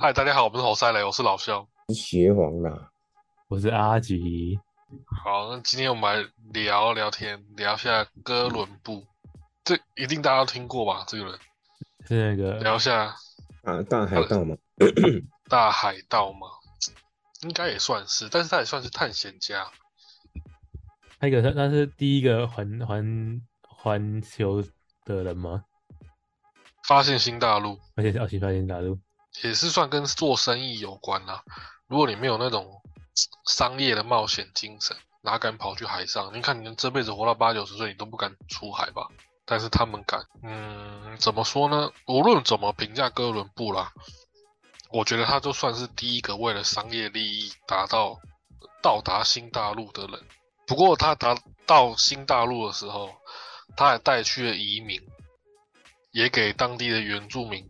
嗨，大家好，我们是侯赛雷，我是老肖。是邪王啦，我是阿吉，好，那今天我们来聊聊天，聊一下哥伦布，这一定大家都听过吧？这个人，是那个聊一下啊，大海盗吗，大海盗吗？应该也算是，但是他也算是探险家。那个他他是第一个环环环球的人吗？发现新大陆而且是奥新发现大陆，也是算跟做生意有关啦、如果你没有那种商业的冒险精神，哪敢跑去海上？你看你这辈子活到八九十岁，你都不敢出海吧？但是他们敢。嗯，怎么说呢？无论怎么评价哥伦布啦，我觉得他就算是第一个为了商业利益达到到达新大陆的人。不过他达到新大陆的时候，他还带去了移民，也给当地的原住民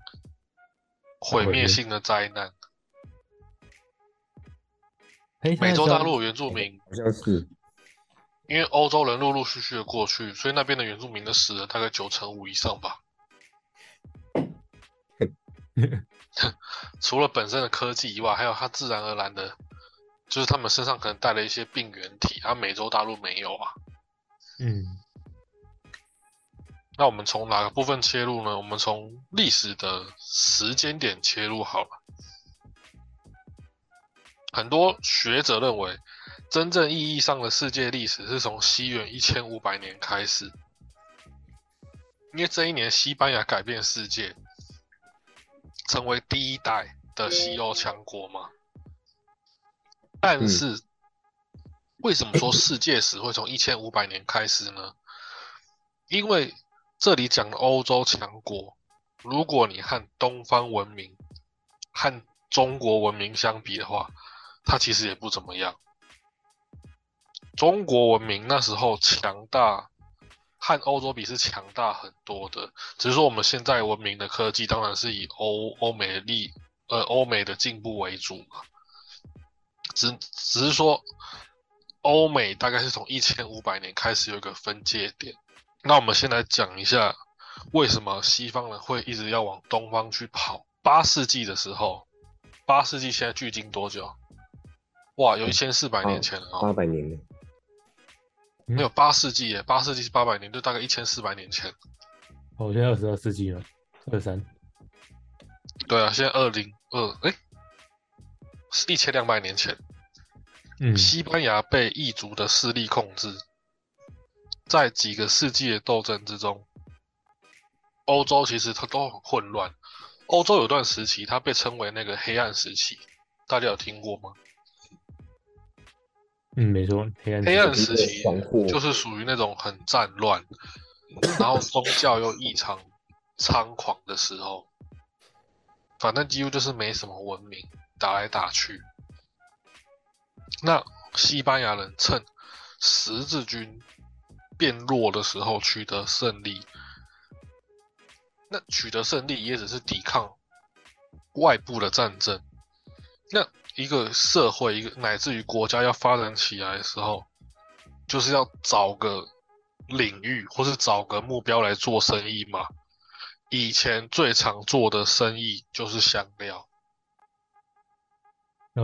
毁灭性的灾难。哎，美洲大陆原住民，好像是因为欧洲人陆陆续续的过去，所以那边的原住民的死了大概九成五以上吧。除了本身的科技以外，还有它自然而然的，就是他们身上可能带了一些病原体，而、美洲大陆没有啊。嗯，那我们从哪个部分切入呢？我们从历史的时间点切入好了。很多学者认为，真正意义上的世界历史是从西元一千五百年开始，因为这一年西班牙改变世界，成为第一代的西欧强国嘛。但是，为什么说世界史会从一千五百年开始呢？因为这里讲的欧洲强国，如果你和东方文明、和中国文明相比的话，它其实也不怎么样。中国文明那时候强大，和欧洲比是强大很多的。只是说我们现在文明的科技当然是以欧欧美的力呃欧美的进步为主嘛。只只是说，欧美大概是从一千五百年开始有一个分界点。那我们先来讲一下，为什么西方人会一直要往东方去跑？八世纪的时候，八世纪现在距今多久？哇，有一千四百年前了啊、八百年了，没有八世纪耶，八世纪是八百年，就大概一千四百年前。哦我现在二十二世纪了，二三，对啊，现在二零二，哎，是一千两百年前。嗯，西班牙被异族的势力控制，在几个世纪的斗争之中，欧洲其实它都很混乱。欧洲有段时期，它被称为那个黑暗时期，大家有听过吗？嗯，没错，黑暗黑暗时时期就是属于那种很战乱，然后宗教又异常猖狂的时候，反正几乎就是没什么文明，打来打去。那西班牙人趁十字军变弱的时候取得胜利，那取得胜利也只是抵抗外部的战争。那一个社会，一个乃至于国家要发展起来的时候，就是要找个领域或是找个目标来做生意嘛。以前最常做的生意就是香料，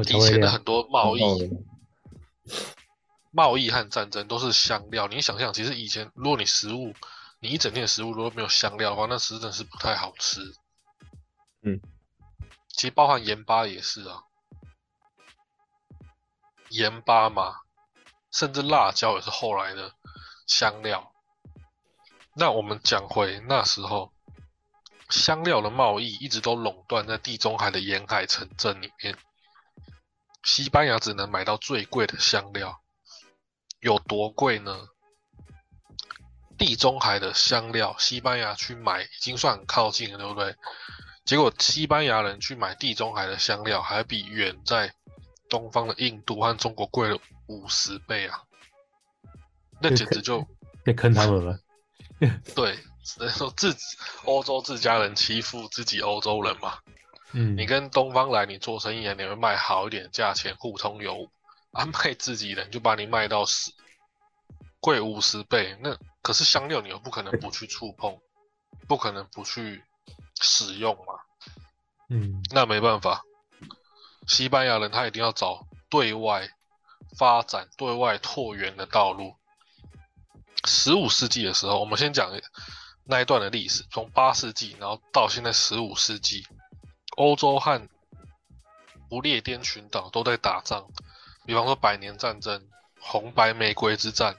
以前的很多贸易、贸易和战争都是香料。你想象，其实以前如果你食物，你一整天的食物如果没有香料的话，那实真的是不太好吃。嗯，其实包含盐巴也是啊，盐巴嘛，甚至辣椒也是后来的香料。那我们讲回那时候，香料的贸易一直都垄断在地中海的沿海城镇里面。西班牙只能买到最贵的香料，有多贵呢？地中海的香料，西班牙去买已经算很靠近了，对不对？结果西班牙人去买地中海的香料，还比远在东方的印度和中国贵了五十倍啊！那简直就被坑他们了。对，只能说自欧洲自家人欺负自己欧洲人嘛。嗯，你跟东方来，你做生意啊，你会卖好一点的价钱，互通有无。啊，卖自己人就把你卖到死，贵五十倍。那可是香料，你又不可能不去触碰，不可能不去使用嘛。嗯，那没办法，西班牙人他一定要找对外发展、对外拓源的道路。十五世纪的时候，我们先讲那一段的历史，从八世纪，然后到现在十五世纪，欧洲和不列颠群岛都在打仗，比方说百年战争、红白玫瑰之战，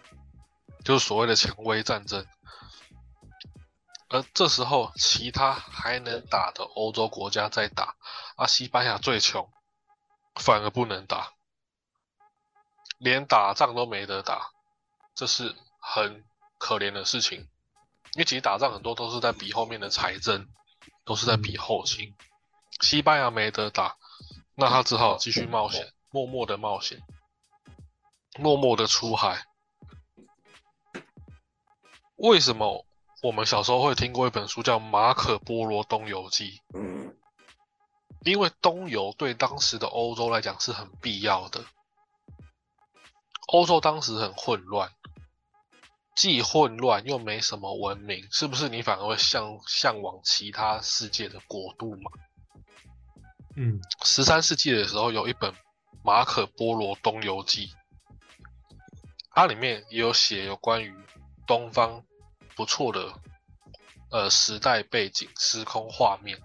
就是所谓的蔷薇战争。而这时候，其他还能打的欧洲国家在打，而西班牙最穷，反而不能打，连打仗都没得打，这是很可怜的事情。因为其实打仗很多都是在比后面的财政，都是在比后勤。西班牙没得打，那他只好继续冒险，默默的冒险，默默的出海。为什么？我们小时候会听过一本书叫《马可波罗东游记》，因为东游对当时的欧洲来讲是很必要的。欧洲当时很混乱，既混乱又没什么文明，是不是？你反而会向向往其他世界的国度嘛？嗯，十三世纪的时候有一本《马可波罗东游记》，它里面也有写有关于东方。不错的，呃，时代背景、时空画面，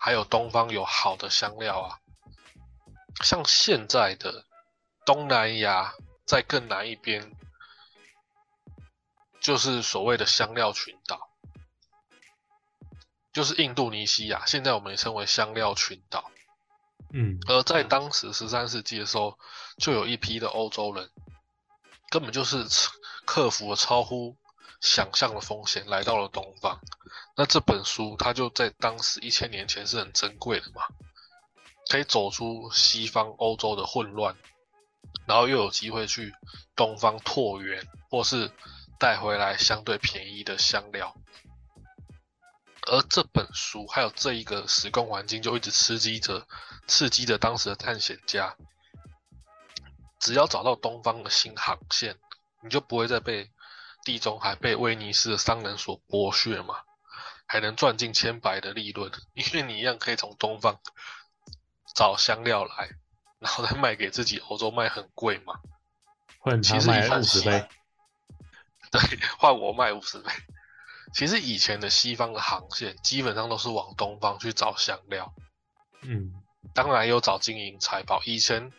还有东方有好的香料啊，像现在的东南亚，在更南一边，就是所谓的香料群岛，就是印度尼西亚，现在我们也称为香料群岛。嗯，而在当时十三世纪的时候，就有一批的欧洲人，根本就是克服了超乎。想象的风险来到了东方，那这本书它就在当时一千年前是很珍贵的嘛，可以走出西方欧洲的混乱，然后又有机会去东方拓源，或是带回来相对便宜的香料。而这本书还有这一个时空环境，就一直刺激着、刺激着当时的探险家，只要找到东方的新航线，你就不会再被。地中海被威尼斯的商人所剥削嘛，还能赚进千百的利润，因为你一样可以从东方找香料来，然后再卖给自己欧洲卖很贵嘛。换他卖五十倍，对，换我卖五十倍。其实以前的西方的航线基本上都是往东方去找香料，嗯，当然有找金银财宝。以前。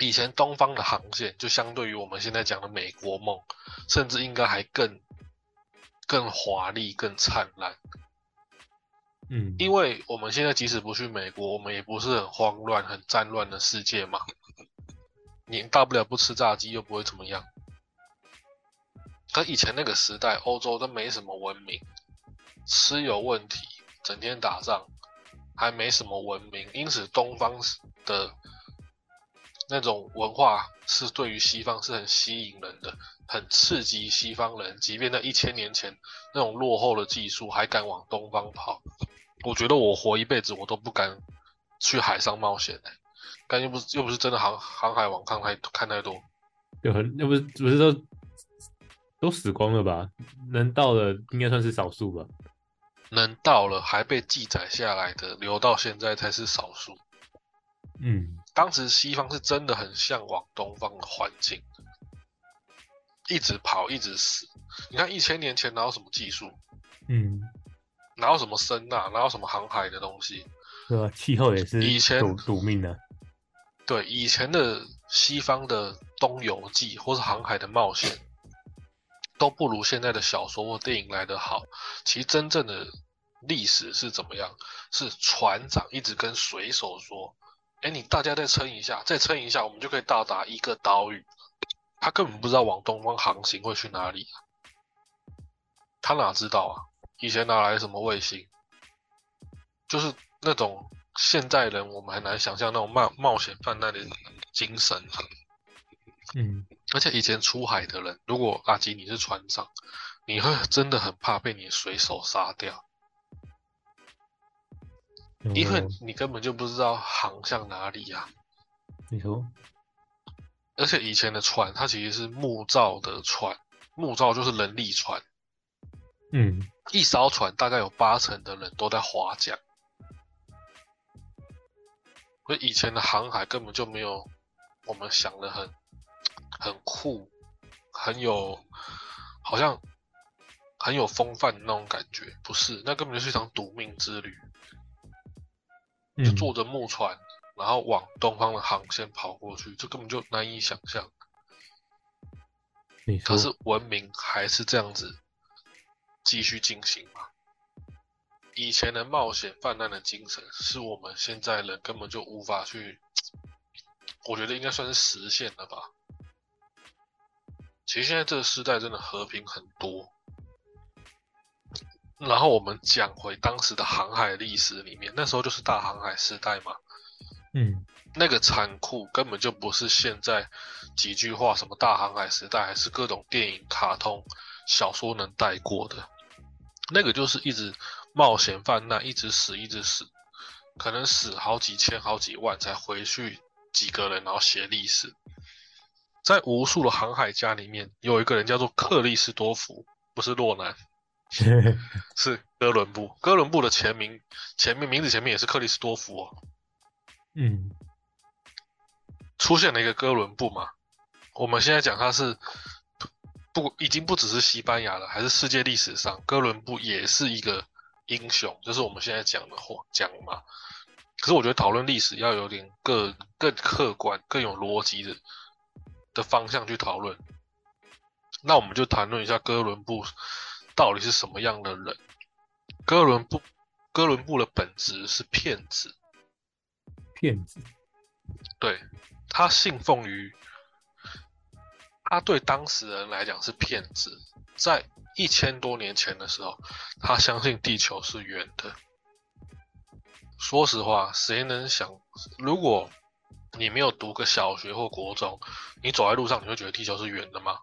以前东方的航线就相对于我们现在讲的美国梦，甚至应该还更更华丽、更灿烂。嗯，因为我们现在即使不去美国，我们也不是很慌乱、很战乱的世界嘛。你大不了不吃炸鸡，又不会怎么样。可以前那个时代，欧洲都没什么文明，吃有问题，整天打仗，还没什么文明，因此东方的。那种文化是对于西方是很吸引人的，很刺激西方人。即便在一千年前，那种落后的技术还敢往东方跑，我觉得我活一辈子我都不敢去海上冒险哎，但又不是又不是真的航航海王看太看太多，有很又不是不是都都死光了吧？能到的应该算是少数吧？能到了还被记载下来的，留到现在才是少数。嗯。当时西方是真的很向往东方的环境，一直跑，一直死。你看一千年前哪有什么技术？嗯，哪有什么声呐？哪有什么航海的东西？对啊？气候也是以前赌赌命的。对，以前的西方的东游记或是航海的冒险，都不如现在的小说或电影来得好。其实真正的历史是怎么样？是船长一直跟水手说。哎，你大家再撑一下，再撑一下，我们就可以到达一个岛屿。他根本不知道往东方航行会去哪里，他哪知道啊？以前哪来什么卫星？就是那种现代人我们很难想象那种冒冒险犯难的精神啊。嗯，而且以前出海的人，如果阿吉你是船长，你会真的很怕被你水手杀掉。因为你根本就不知道航向哪里呀。你说，而且以前的船，它其实是木造的船，木造就是人力船。嗯，一艘船大概有八成的人都在划桨。所以以前的航海根本就没有我们想的很很酷，很有好像很有风范的那种感觉，不是，那根本就是一场赌命之旅，就嗯，坐着木船，然后往东方的航线跑过去，这根本就难以想象。可，是文明还是这样子继续进行嘛？以前的冒险泛滥的精神，是我们现在人根本就无法去，我觉得应该算是实现了吧。其实现在这个时代真的和平很多。然后我们讲回当时的航海历史里面，那时候就是大航海时代嘛，嗯那个残酷根本就不是现在几句话什么大航海时代，还是各种电影、卡通、小说能带过的。那个就是一直冒险泛滥，一直死，一直死，可能死好几千、好几万才回去几个人，然后写历史。在无数的航海家里面，有一个人叫做克里斯多夫，不是洛南，是哥伦布。哥伦布的前名前面名字前面也是克里斯多夫哦。嗯出现了一个哥伦布嘛，我们现在讲他是不已经不只是西班牙了，还是世界历史上哥伦布也是一个英雄，就是我们现在讲的话讲嘛。可是我觉得讨论历史要有点更更客观、更有逻辑的的方向去讨论。那我们就谈论一下哥伦布到底是什么样的人。哥伦布哥伦布的本质是骗子，骗子，对他信奉于，他对当时人来讲是骗子。在一千多年前的时候，他相信地球是圆的。说实话，谁能想，如果你没有读个小学或国中，你走在路上，你会觉得地球是圆的吗？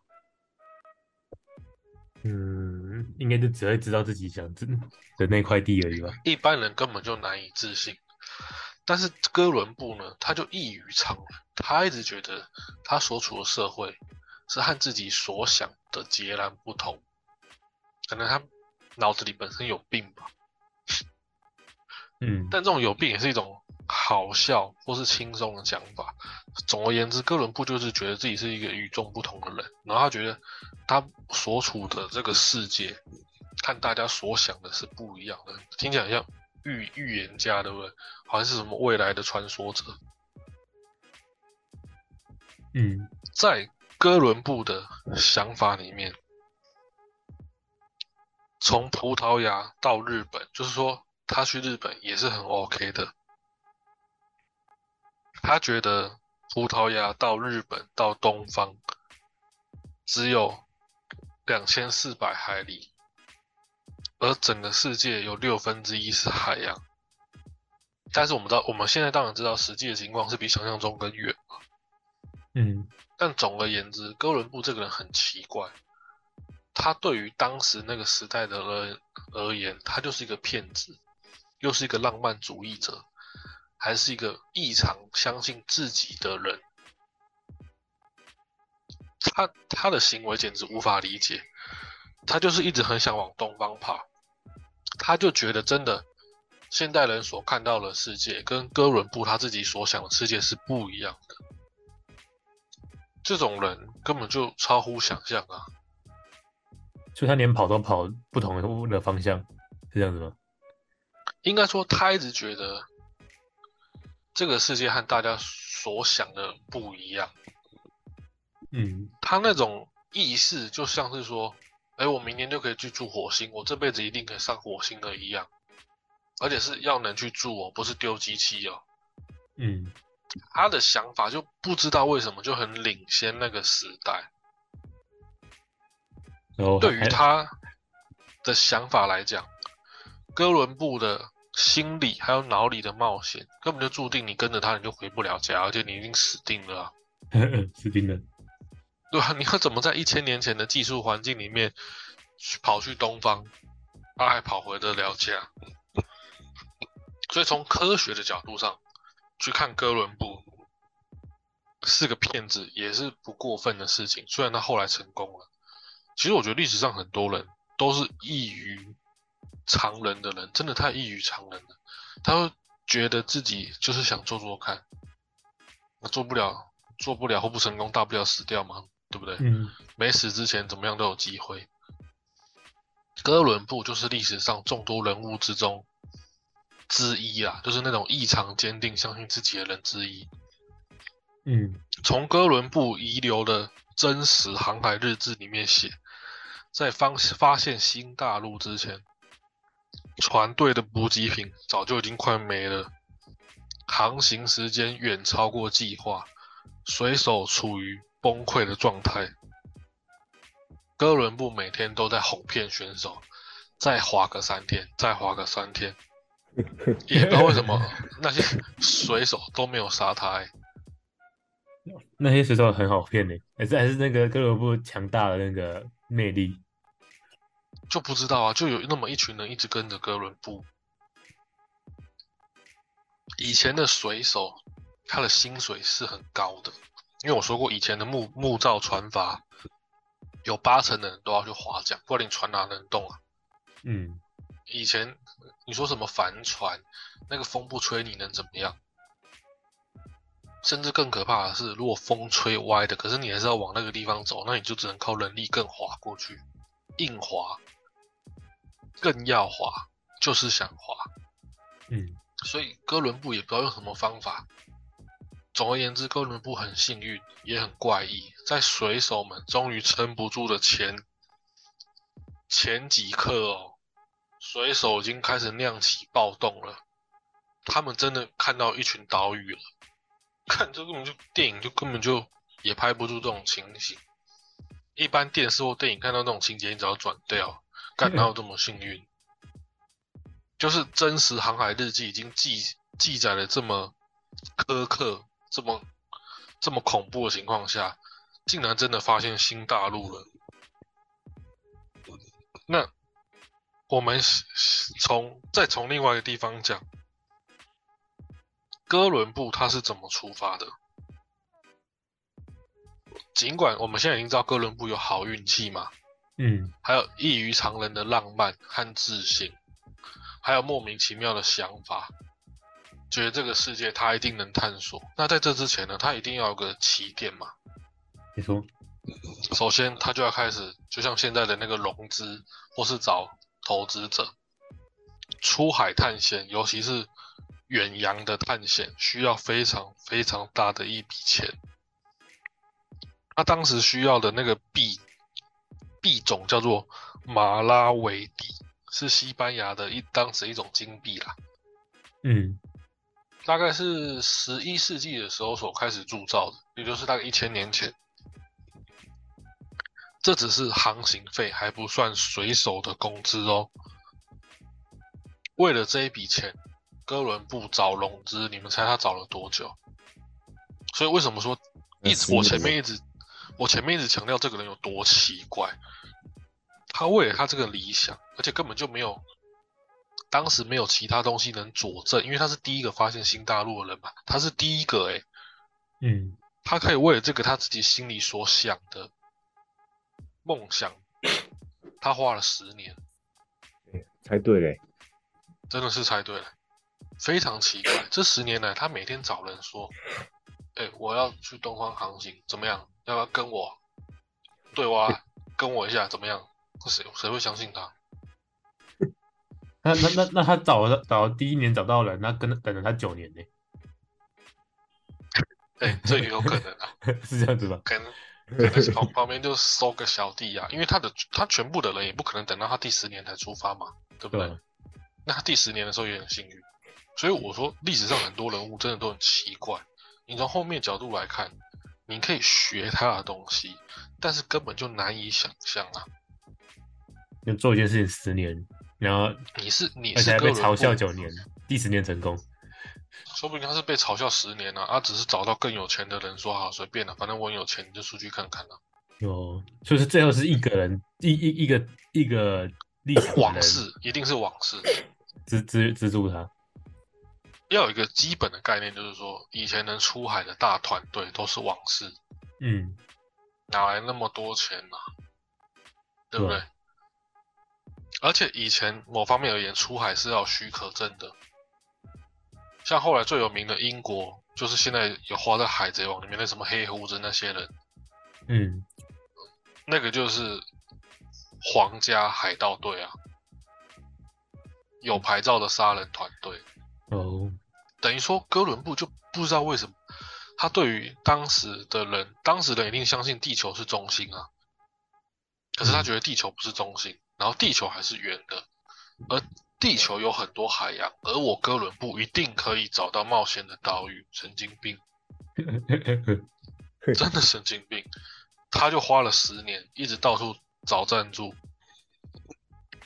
应该就只会知道自己想知的那块地而已吧。一般人根本就难以置信。但是哥伦布呢，他就异于常人，他一直觉得他所处的社会是和自己所想的截然不同，可能他脑子里本身有病吧。嗯但这种有病也是一种好笑或是轻松的讲法。总而言之，哥伦布就是觉得自己是一个与众不同的人，然后他觉得他所处的这个世界和大家所想的是不一样的，听起来很像预预言家，对不对？好像是什么未来的传说者。嗯在哥伦布的想法里面，从葡萄牙到日本，就是说他去日本也是很 OK 的。他觉得葡萄牙到日本到东方只有两千四百海里，而整个世界有六分之一是海洋。但是我们知道，我们现在当然知道实际的情况是比想象中更远。嗯但总而言之，哥伦布这个人很奇怪，他对于当时那个时代的人而言，他就是一个骗子，又是一个浪漫主义者，还是一个异常相信自己的人。他他的行为简直无法理解，他就是一直很想往东方跑，他就觉得真的现代人所看到的世界跟哥伦布他自己所想的世界是不一样的。这种人根本就超乎想象啊！所以他连跑都跑不同的方向，是这样子吗？应该说，他一直觉得这个世界和大家所想的不一样。嗯他那种意识就像是说，哎，我明年就可以去住火星，我这辈子一定可以上火星的一样，而且是要能去住哦，不是丢机器哦。嗯他的想法就不知道为什么就很领先那个时代。哦对于他的想法来讲，哥伦布的心理还有脑里的冒险，根本就注定你跟着他你就回不了家，而且你已经死定了啊！死定了。对啊，你要怎么在一千年前的技术环境里面去跑去东方，他还跑回得了家？所以从科学的角度上去看哥伦布是个骗子，也是不过分的事情。虽然他后来成功了，其实我觉得历史上很多人都是异于常人的人，真的太异于常人了。他会觉得自己就是想做做看，那做不了，做不了或不成功，大不了死掉嘛，对不对？嗯没死之前怎么样都有机会。哥伦布就是历史上众多人物之中之一啊，就是那种异常坚定、相信自己的人之一。嗯从哥伦布遗留的真实航海日志里面写，在方发现新大陆之前，船队的补给品早就已经快没了，航行时间远超过计划，水手处于崩溃的状态。哥伦布每天都在哄骗选手，再滑个三天，再滑个三天，也不知道为什么那些水手都没有杀他、欸。那些水手很好骗的，还是还是那个哥伦布强大的那个魅力。就不知道啊，就有那么一群人一直跟着哥伦布。以前的水手，他的薪水是很高的，因为我说过，以前的木木造船筏，有八成的人都要去划桨，不然你船哪能动啊？嗯以前你说什么帆船，那个风不吹你能怎么样？甚至更可怕的是，如果风吹歪的，可是你还是要往那个地方走，那你就只能靠人力更滑过去，硬滑，更要滑，就是想滑。嗯所以哥伦布也不知道用什么方法。总而言之，哥伦布很幸运，也很怪异，在水手们终于撑不住的前前几刻哦，水手已经开始酿起暴动了。他们真的看到一群岛屿了，看这根本就电影就根本就也拍不出这种情形。一般电视或电影看到那种情节，你只要转掉，干哪有这么幸运？就是真实航海日记已经记记载了这么苛刻、这么这么恐怖的情况下，竟然真的发现新大陆了。那我们从再从另外一个地方讲，哥伦布他是怎么出发的？尽管我们现在已经知道哥伦布有好运气嘛，嗯还有异于常人的浪漫和自信，还有莫名其妙的想法，觉得这个世界他一定能探索。那在这之前呢，他一定要有个起点嘛。你说首先，他就要开始，就像现在的那个融资，或是找投资者，出海探险，尤其是远洋的探险，需要非常非常大的一笔钱。他当时需要的那个币币种叫做马拉维蒂，是西班牙的一当时一种金币啦，嗯大概是十一世纪的时候所开始铸造的，也就是大概一千年前。这只是航行费，还不算水手的工资哦。为了这一笔钱，哥伦布找融资，你们猜他找了多久？所以为什么说一直我前面一直我前面一直强调这个人有多奇怪？他为了他这个理想，而且根本就没有，当时没有其他东西能佐证，因为他是第一个发现新大陆的人嘛，他是第一个诶、嗯他可以为了这个他自己心里所想的梦想，他花了十年，猜对嘞，真的是猜对了，非常奇怪。这十年来，他每天找人说：“哎、我要去东方航行，怎么样？要不要跟我？对哇，跟我一下，怎么样？”谁谁会相信他？那那那那他找了找了第一年找到人，那跟等了他九年呢，哎、这也有可能啊，是这样子吧？可能可能是旁旁边就收个小弟啊，因为他的他全部的人也不可能等到他第十年才出发嘛，对不对？那他第十年的时候也很幸运，所以我说历史上很多人物真的都很奇怪。你从后面角度来看，你可以学他的东西，但是根本就难以想象啊！就做一件事情十年，然后你是你而且还是被嘲笑布，九年，第十年成功。说不定他是被嘲笑十年啊，他只是找到更有钱的人说好随便了、反正我有钱，你就出去看看了、哦，就是最后是一个人一一一个一个历史往事一定是往事，资资资助他。要有一个基本的概念，就是说以前能出海的大团队都是往事，嗯，哪来那么多钱呢、对不对？对而且以前某方面而言，出海是要许可证的。像后来最有名的英国，就是现在有花在海贼王里面的什么黑胡子那些人，嗯，那个就是皇家海盗队啊，有牌照的杀人团队。哦，等于说哥伦布就不知道为什么，他对于当时的人，当时的人一定相信地球是中心啊，可是他嗯觉得地球不是中心，然后地球还是圆的，而地球有很多海洋，而我哥伦布一定可以找到冒险的岛屿，神经病，真的神经病，他就花了十年，一直到处找赞助。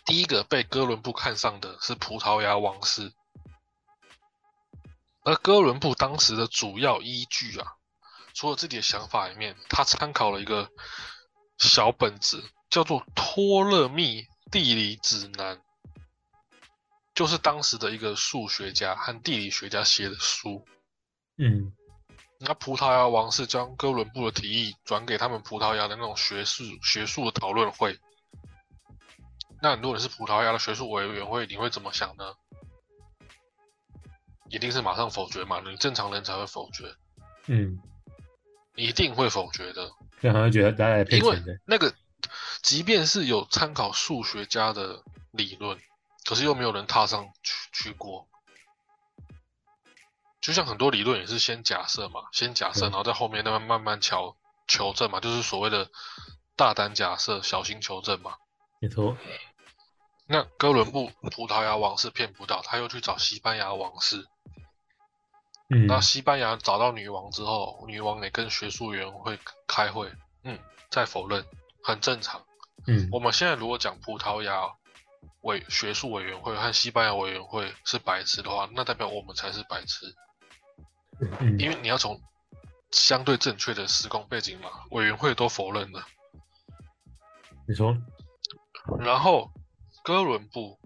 第一个被哥伦布看上的是葡萄牙王室，而哥伦布当时的主要依据啊，除了自己的想法里面，他参考了一个小本子，叫做《托勒密地理指南》，就是当时的一个数学家和地理学家写的书。嗯，那葡萄牙王室将哥伦布的提议转给他们葡萄牙的那种学术学术的讨论会。那如果你是葡萄牙的学术委员会，你会怎么想呢？一定是马上否决嘛，你正常人才会否决，嗯，一定会否决的，这样好像觉得大家因为，那个即便是有参考数学家的理论，可是又没有人踏上去去过。就像很多理论也是先假设嘛，先假设，嗯然后在后面慢慢慢慢求求证嘛，就是所谓的大胆假设，小心求证嘛。没错，那哥伦布葡萄牙王室骗不到，他又去找西班牙王室。嗯，那西班牙找到女王之后，女王也跟学术委员会开会，嗯，再否认，很正常。嗯，我们现在如果讲葡萄牙委学术委员会和西班牙委员会是白痴的话，那代表我们才是白痴，嗯，因为你要从相对正确的时空背景嘛，委员会都否认了。你说，然后哥伦布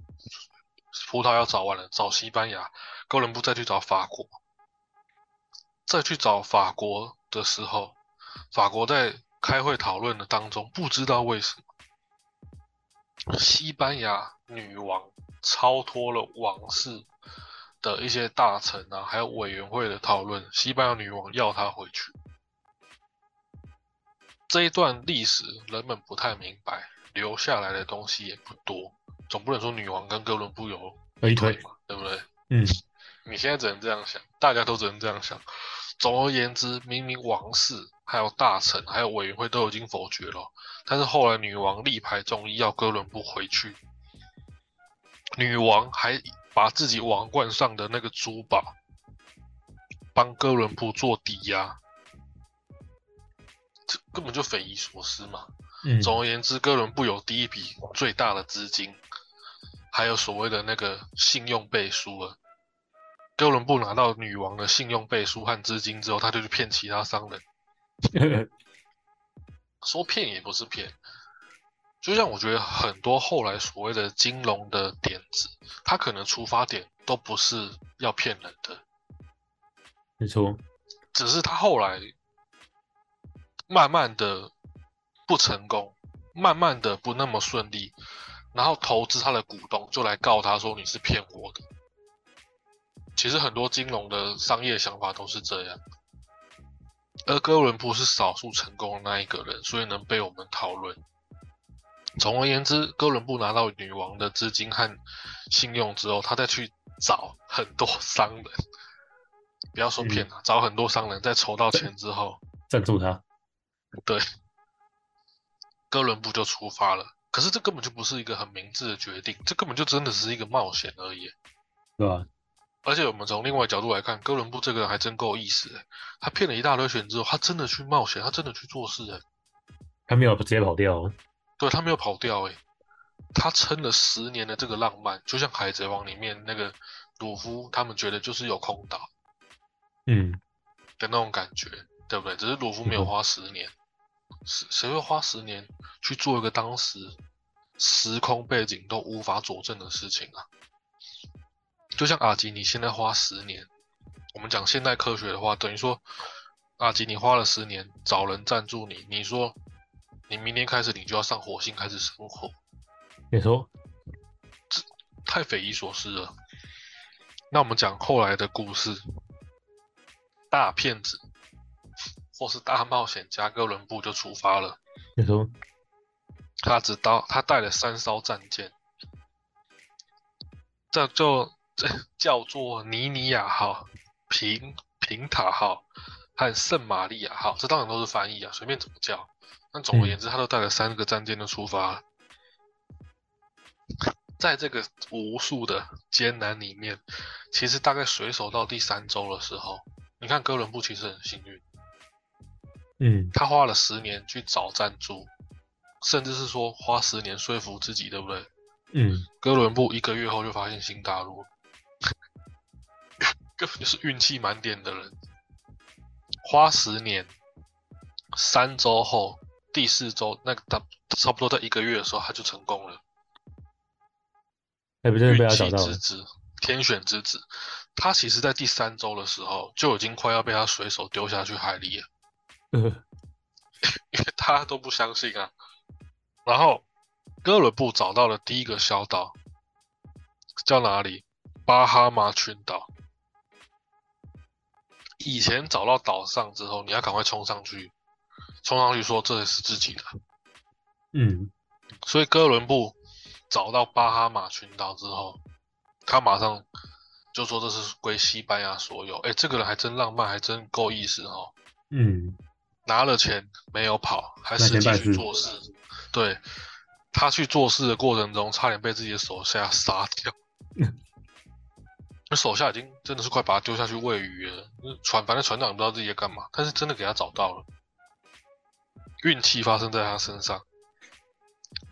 葡萄牙找完了，找西班牙，哥伦布再去找法国，再去找法国的时候，法国在开会讨论的当中，不知道为什么，西班牙女王超脱了王室的一些大臣啊，还有委员会的讨论，西班牙女王要她回去。这一段历史人们不太明白，留下来的东西也不多，总不能说女王跟哥伦布有有一腿，腿嘛，对不对？嗯，你现在只能这样想，大家都只能这样想。总而言之，明明王室、还有大臣、还有委员会都已经否决了，但是后来女王力排众议要哥伦布回去，女王还把自己王冠上的那个珠宝帮哥伦布做抵押，这根本就匪夷所思嘛。嗯，总而言之，哥伦布有第一笔最大的资金，还有所谓的那个信用背书了。哥伦布拿到女王的信用背书和资金之后，他就去骗其他商人，说骗也不是骗。就像我觉得很多后来所谓的金融的点子，他可能出发点都不是要骗人的，没错，只是他后来慢慢的不成功，慢慢的不那么顺利，然后投资他的股东就来告他说你是骗我的。其实很多金融的商业想法都是这样，而哥伦布是少数成功的那一个人，所以能被我们讨论。总而言之，哥伦布拿到女王的资金和信用之后，他再去找很多商人，不要说骗了，找很多商人，在筹到钱之后，赞助他，对，哥伦布就出发了。可是这根本就不是一个很明智的决定，这根本就真的只是一个冒险而已。对吧？而且我们从另外角度来看，哥伦布这个人还真够意思诶，他骗了一大堆钱之后，他真的去冒险，他真的去做事诶，他没有直接跑掉，对他没有跑掉哎，他撑了十年的这个浪漫，就像《海贼王》里面那个鲁夫他们觉得就是有空岛嗯，的那种感觉，对不对？只是鲁夫没有花十年，谁谁会花十年去做一个当时时空背景都无法佐证的事情啊？就像阿吉，你现在花十年，我们讲现代科学的话，等于说阿吉你花了十年找人赞助你，你说你明年开始你就要上火星开始生活，没错，太匪夷所思了。那我们讲后来的故事，大骗子或是大冒险家哥伦布就出发了。你说，他只到他带了三艘战舰，这就这 叫做尼尼亚号、平平塔号和圣玛利亚号，这当然都是翻译啊，随便怎么叫。但总而言之，他都带了三个战舰就出发了。在这个无数的艰难里面，其实大概水手到第三周的时候，你看哥伦布其实很幸运，嗯他花了十年去找赞助，甚至是说花十年说服自己，对不对？嗯，哥伦布一个月后就发现新大陆，根本就是运气满点的人。花十年，三周后，第四周那个他差不多在一个月的时候，他就成功了。还不真的被运气他找到了，之子，天选之子。他其实在第三周的时候就已经快要被他随手丢下去海里了，呃，因为大家都不相信啊。然后哥伦布找到了第一个小岛，叫哪里？巴哈马群岛。以前找到岛上之后，你要赶快冲上去，冲上去说这是自己的。嗯所以哥伦布找到巴哈马群岛之后，他马上就说这是归西班牙所有。哎，这个人还真浪漫，还真够意思哦。嗯，拿了钱没有跑，还那实际去做事。对，他去做事的过程中，差点被自己的手下杀掉。那手下已经真的是快把他丢下去喂鱼了。船反正船长也不知道自己在干嘛，但是真的给他找到了。运气发生在他身上。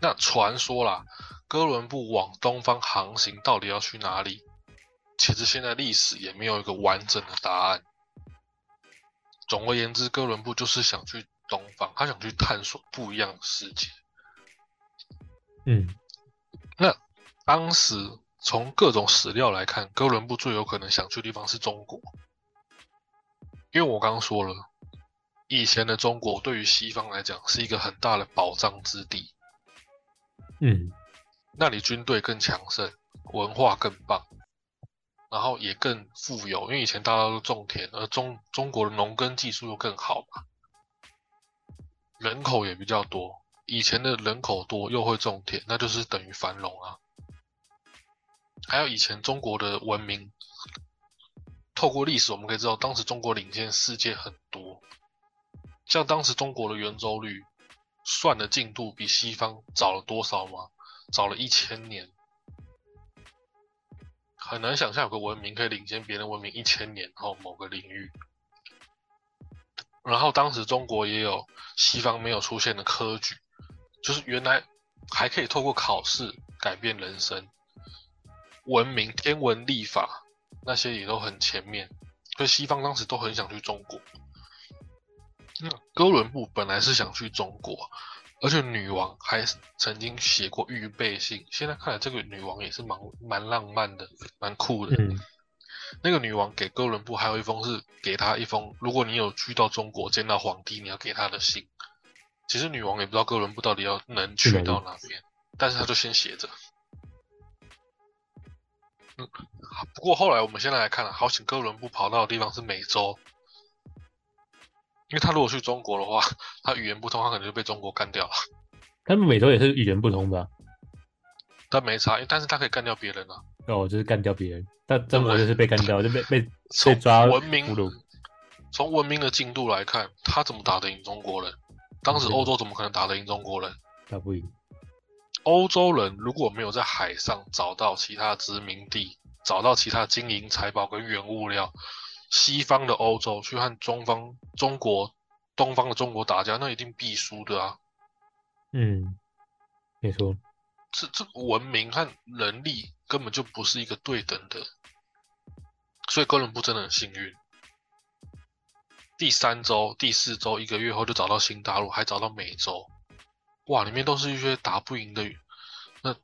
那传说啦，哥伦布往东方航行到底要去哪里？其实现在历史也没有一个完整的答案。总而言之，哥伦布就是想去东方，他想去探索不一样的世界。嗯那当时从各种史料来看，哥伦布最有可能想去的地方是中国，因为我刚刚说了，以前的中国对于西方来讲是一个很大的保障之地，嗯那里军队更强盛，文化更棒，然后也更富有，因为以前大家都种田，而中中国的农耕技术又更好嘛，人口也比较多。以前的人口多又会种田，那就是等于繁荣啊。还有以前中国的文明，透过历史我们可以知道，当时中国领先世界很多。像当时中国的圆周率算的进度比西方早了多少吗？早了一千年，很难想象有个文明可以领先别人文明一千年后某个领域。然后当时中国也有西方没有出现的科举，就是原来还可以透过考试改变人生，文明、天文、历法那些也都很前面，所以西方当时都很想去中国。那哥伦布本来是想去中国，而且女王还曾经写过预备信。现在看来，这个女王也是蛮蛮浪漫的，蛮酷的。嗯那个女王给哥伦布还有一封是给他一封，如果你有去到中国见到皇帝，你要给他的信。其实女王也不知道哥伦布到底要能去到哪边，但是他就先写着。嗯，不过后来我们现在来看啊，好险哥伦布跑到的地方是美洲，因为他如果去中国的话，他语言不通，他可能就被中国干掉了。他们美洲也是语言不通吧？但没差，但是他可以干掉别人啊。哦，就是干掉别人，但中国就是被干掉，就被被 被从抓文明。从文明的进度来看，他怎么打得赢中国人？当时欧洲怎么可能打得赢中国人？打不赢。欧洲人如果没有在海上找到其他殖民地，找到其他金银财宝跟原物料，西方的欧洲去和中方中国东方的中国打架，那一定必输的啊！嗯，没错。这这文明和人力根本就不是一个对等的，所以哥伦布真的很幸运。第三周、第四周，一个月后就找到新大陆，还找到美洲。哇，里面都是一些打不赢的，那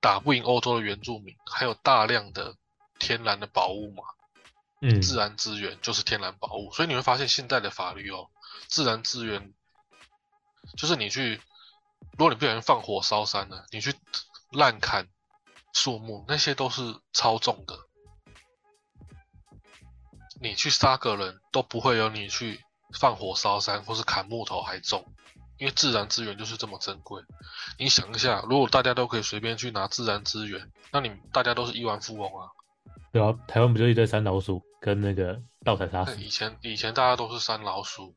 打不赢欧洲的原住民，还有大量的天然的宝物嘛，嗯，自然资源就是天然宝物。所以你会发现现在的法律哦，自然资源就是你去，如果你不小心放火烧山了，你去滥砍树木，那些都是超重的，你去杀个人都不会有你去放火烧山或是砍木头还重，因为自然资源就是这么珍贵。你想一下，如果大家都可以随便去拿自然资源，那你大家都是亿万富翁啊。对啊，台湾不就一堆山老鼠跟那个盗采杀死？那以前以前大家都是山老鼠，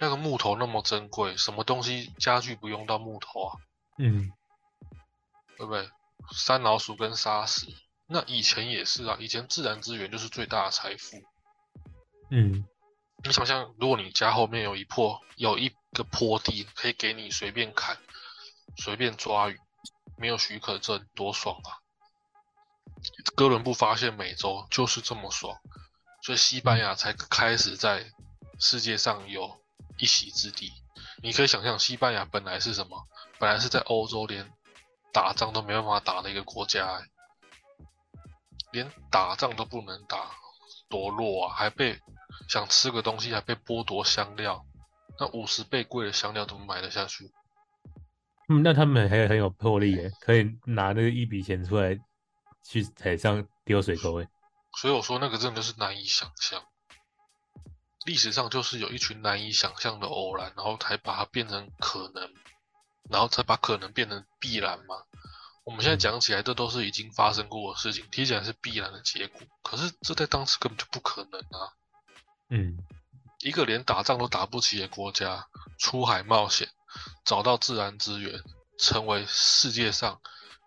那个木头那么珍贵，什么东西家具不用到木头啊？嗯，对不对？山老鼠跟沙石，那以前也是啊，以前自然资源就是最大的财富。嗯，你想象，如果你家后面有一坡有一个坡地，可以给你随便砍、随便抓鱼，没有许可证，多爽啊！哥伦布发现美洲就是这么爽，所以西班牙才开始在世界上有一席之地。你可以想象，西班牙本来是什么？本来是在欧洲连打仗都没办法打的一个国家、连打仗都不能打，多弱啊！还被想吃个东西还被剥夺香料，那五十倍贵的香料怎么买得下去？嗯，那他们还很有魄力耶，可以拿那个一笔钱出来去海上丢水沟诶。所以我说那个真的就是难以想象。历史上就是有一群难以想象的偶然，然后才把它变成可能，然后才把可能变成必然嘛。我们现在讲起来，这都是已经发生过的事情，听起来是必然的结果。可是这在当时根本就不可能啊！嗯，一个连打仗都打不起的国家，出海冒险，找到自然资源，成为世界上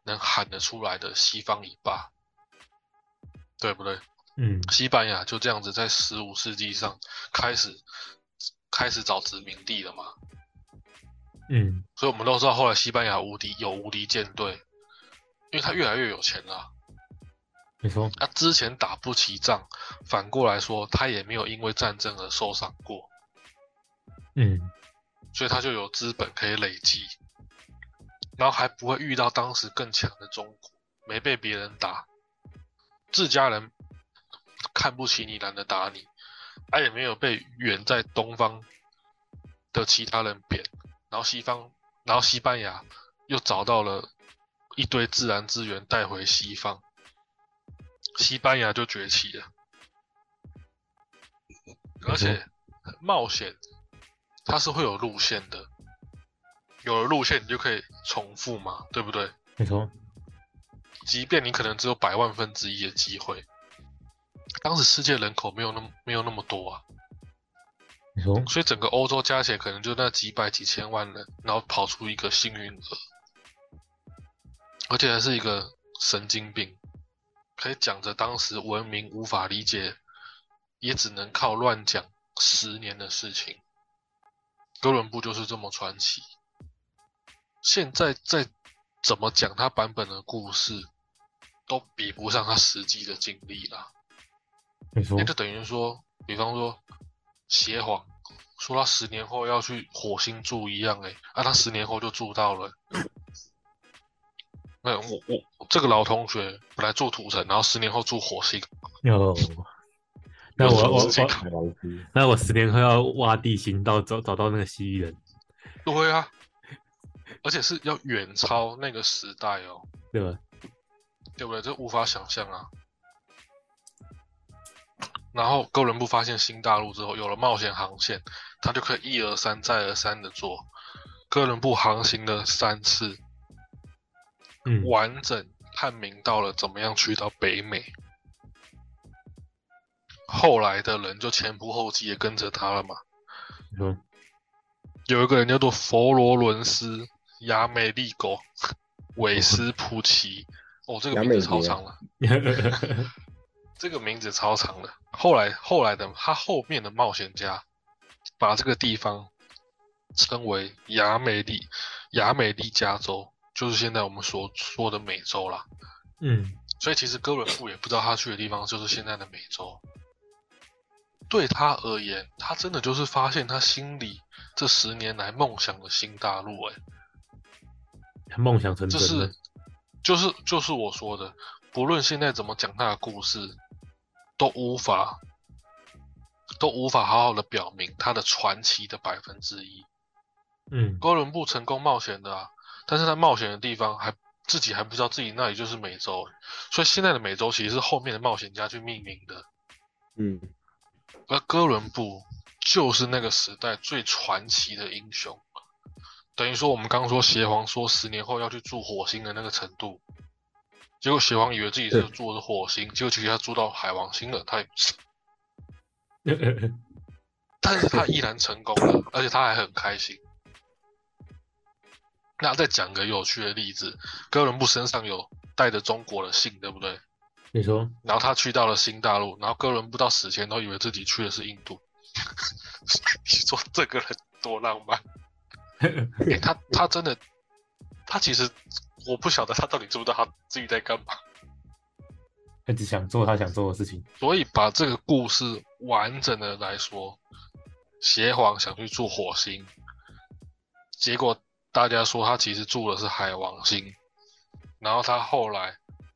能喊得出来的西方一霸，对不对？嗯，西班牙就这样子在十五世纪上开始开始找殖民地了嘛，嗯，所以我们都知道后来西班牙无敌有无敌舰队，因为他越来越有钱了。没错，他之前打不起仗，反过来说他也没有因为战争而受伤过，嗯，所以他就有资本可以累积，然后还不会遇到当时更强的中国，没被别人打，自家人看不起你，懒得打你，他也没有被远在东方的其他人贬，然后西方，然后西班牙又找到了一堆自然资源带回西方，西班牙就崛起了，而且冒险它是会有路线的，有了路线你就可以重复嘛，对不对？没错，即便你可能只有百万分之一的机会，当时世界人口没有那么没有那么多啊，没错，所以整个欧洲加起来可能就那几百几千万人，然后跑出一个幸运儿，而且还是一个神经病，可以讲着当时文明无法理解，也只能靠乱讲十年的事情。哥伦布就是这么传奇。现在再怎么讲他版本的故事，都比不上他实际的经历啦。没错那，就等于说，比方说邪谎说他十年后要去火星住一样、欸，哎，啊，他十年后就住到了。那我我这个老同学本来住土城，然后十年后住火星，有。那我 我我，那我十年后要挖地心到找找到那个蜥蜴人，对啊，而且是要远超那个时代哦，对吧？对不对？这无法想象啊。然后哥伦布发现新大陆之后，有了冒险航线，他就可以一而三再而三的做。哥伦布航行了三次，嗯，完整探明到了怎么样去到北美。后来的人就前仆后继也跟着他了嘛。有一个人叫做佛罗伦斯·亚美利狗· 韦斯普奇，哦，这个名字超长了，这个名字超长了。后来后来的他后面的冒险家把这个地方称为亚美利亚美利加州，就是现在我们所说的美洲啦。嗯，所以其实哥伦布也不知道他去的地方就是现在的美洲。对他而言，他真的就是发现他心里这十年来梦想的新大陆、欸。哎，梦想成这真了是，就是就是我说的，不论现在怎么讲他的故事，都无法都无法好好的表明他的传奇的百分之一。嗯，哥伦布成功冒险的啊，但是他冒险的地方还自己还不知道自己那里就是美洲，所以现在的美洲其实是后面的冒险家去命名的。嗯，而哥伦布就是那个时代最传奇的英雄。等于说，我们刚刚说邪皇说十年后要去住火星的那个程度，结果邪皇以为自己是对住的是火星，结果其实他住到海王星了，他也不是。但是他依然成功了，而且他还很开心。那再讲个有趣的例子，哥伦布身上有带着中国的信，对不对？你说，然后他去到了新大陆，然后哥伦布到死前都以为自己去的是印度。你说这个人多浪漫？诶他他真的，他其实我不晓得他到底知不知道他自己在干嘛。他只想做他想做的事情。所以把这个故事完整的来说，邪皇想去做火星，结果大家说他其实住的是海王星，然后他后来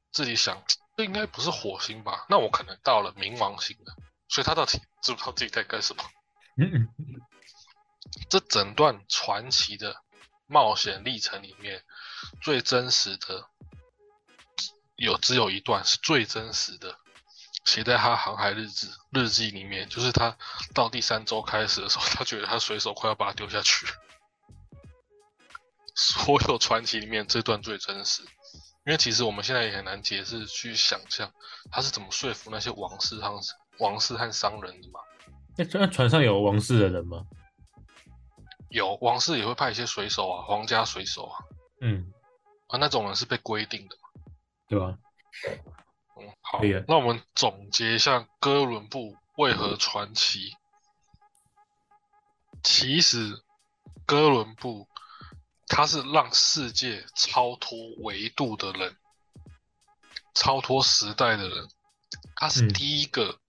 自己想，这应该不是火星吧？那我可能到了冥王星了。所以他到底 知不知道自己在干什么？这整段传奇的冒险历程里面，最真实的有只有一段是最真实的，写在他航海日志日记里面，就是他到第三周开始的时候，他觉得他水手快要把他丢下去。所有传奇里面这段最真实，因为其实我们现在也很难解释去想象他是怎么说服那些王室和王室和商人的嘛。那那船上有王室的人吗？有王室也会派一些水手啊，皇家水手啊，嗯，啊那种人是被规定的嘛。对吧？嗯，好那我们总结一下哥伦布为何传奇。其实，哥伦布他是让世界超脱维度的人，超脱时代的人。他是嗯第一个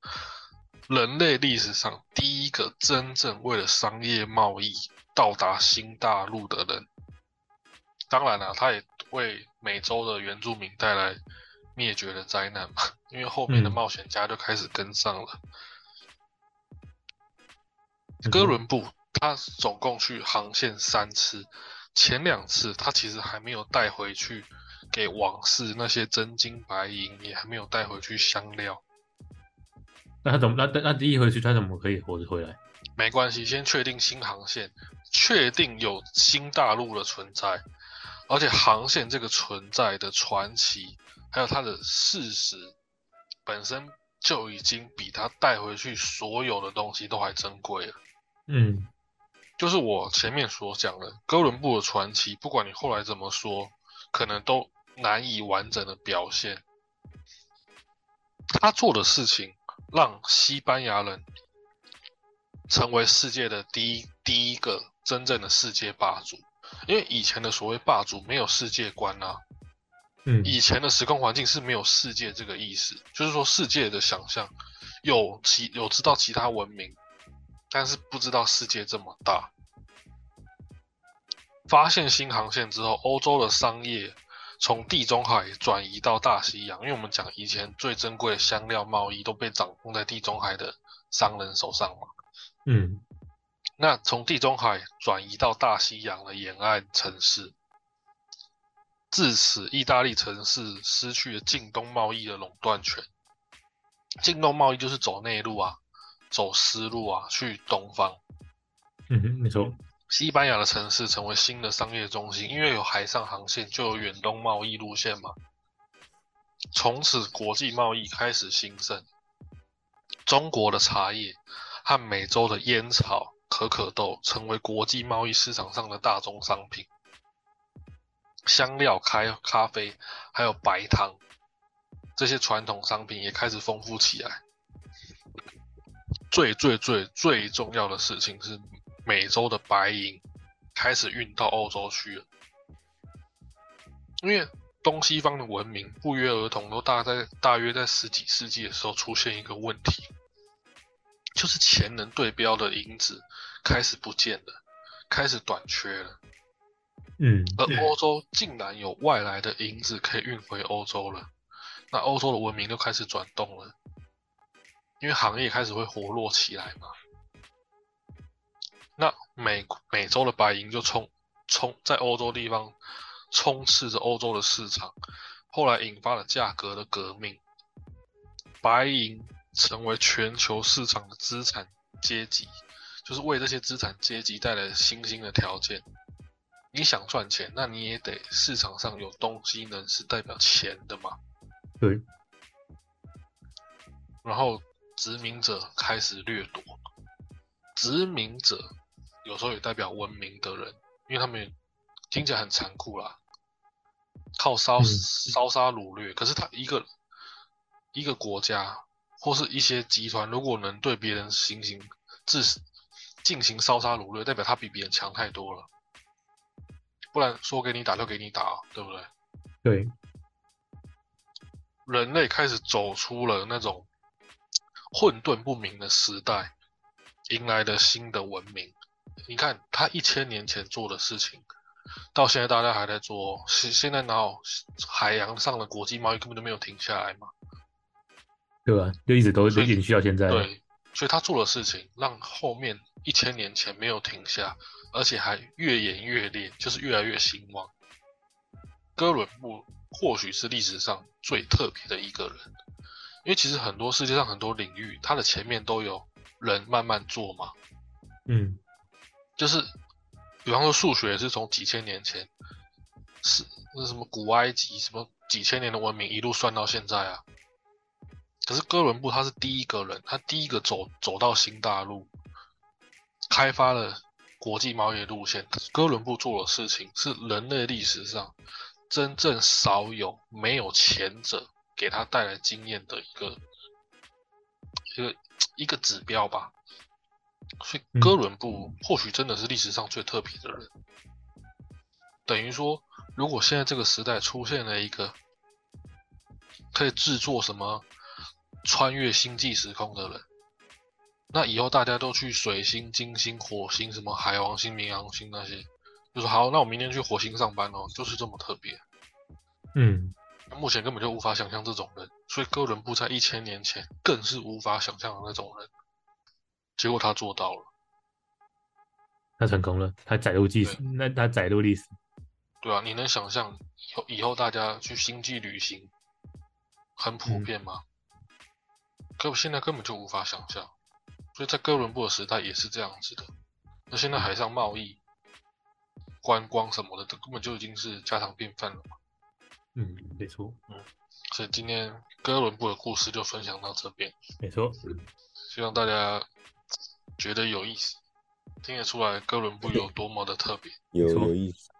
人类历史上第一个真正为了商业贸易到达新大陆的人。当然了、他也为美洲的原住民带来灭绝的灾难嘛，因为后面的嗯冒险家就开始跟上了。嗯哥伦布他总共去航线三次，前两次他其实还没有带回去给王室那些真金白银，也还没有带回去香料。那他怎么那那那第一回去他怎么可以活着回来？没关系，先确定新航线，确定有新大陆的存在，而且航线这个存在的传奇，还有它的事实本身就已经比他带回去所有的东西都还珍贵了。嗯就是我前面所讲的哥伦布的传奇，不管你后来怎么说，可能都难以完整的表现。他做的事情让西班牙人成为世界的第一第一个真正的世界霸主，因为以前的所谓霸主没有世界观啊，嗯以前的时空环境是没有世界这个意思，就是说世界的想象有其有知道其他文明，但是不知道世界这么大。发现新航线之后，欧洲的商业从地中海转移到大西洋，因为我们讲以前最珍贵的香料贸易都被掌控在地中海的商人手上嘛。嗯那从地中海转移到大西洋的沿岸城市，自此意大利城市失去了近东贸易的垄断权。近东贸易就是走内陆啊，走丝路啊，去东方。嗯哼，你说西班牙的城市成为新的商业中心，因为有海上航线，就有远东贸易路线嘛。从此国际贸易开始兴盛。中国的茶叶和美洲的烟草、可可豆成为国际贸易市场上的大宗商品。香料、开咖啡还有白糖这些传统商品也开始丰富起来。最最最最重要的事情是，美洲的白银开始运到欧洲去了，因为东西方的文明不约而同都大在大约在十几世纪的时候出现一个问题，就是钱能对标的银子开始不见了，开始短缺了，嗯。而欧洲竟然有外来的银子可以运回欧洲了，那欧洲的文明就开始转动了，因为行业开始会活络起来嘛。那美美洲的白银就冲冲在欧洲地方充斥着欧洲的市场，后来引发了价格的革命。白银成为全球市场的资产阶级，就是为这些资产阶级带来新兴的条件。你想赚钱，那你也得市场上有东西能是代表钱的嘛。对，然后殖民者开始掠夺，殖民者有时候也代表文明的人，因为他们听起来很残酷啦，靠烧嗯烧杀掳掠。可是他一个一个国家或是一些集团，如果能对别人行行自进行烧杀掳掠，代表他比别人强太多了。不然说给你打就给你打，对不对？对，人类开始走出了那种混沌不明的时代，迎来了新的文明。你看他一千年前做的事情，到现在大家还在做。现现在哪有海洋上的国际贸易根本就没有停下来嘛？对吧？就一直都所以延续到现在。对，所以他做的事情让后面一千年前没有停下，而且还越演越烈，就是越来越兴旺。哥伦布或许是历史上最特别的一个人，因为其实很多世界上很多领域，它的前面都有人慢慢做嘛。嗯，就是比方说数学是从几千年前，是那什么古埃及什么几千年的文明一路算到现在啊。可是哥伦布他是第一个人，他第一个走走到新大陆，开发了国际贸易路线。哥伦布做的事情是人类历史上真正少有没有前者给他带来经验的一个一个一个指标吧。所以嗯哥伦布或许真的是历史上最特别的人。等于说，如果现在这个时代出现了一个可以制作什么穿越星际时空的人，那以后大家都去水星、金星、火星、什么海王星、冥王星那些，就说好，那我明天去火星上班哦，就是这么特别。嗯，目前根本就无法想象这种人，所以哥伦布在一千年前更是无法想象的那种人。结果他做到了，他成功了，他载入历史，那他载入历史。对啊，你能想象以后以后大家去星际旅行很普嗯遍吗？可现在根本就无法想象，所以在哥伦布的时代也是这样子的。那现在海上贸易、观光什么的，这根本就已经是家常便饭了嘛。嗯，没错，嗯所以今天哥伦布的故事就分享到这边，没错。希望大家觉得有意思，听得出来哥伦布有多么的特别。有意思。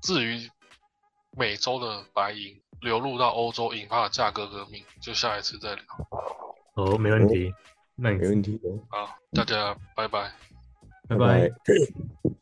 至于美洲的白银流入到欧洲引发的价格革命，就下一次再聊。哦，没问题。那你没问题的。好，大家拜拜。拜拜。拜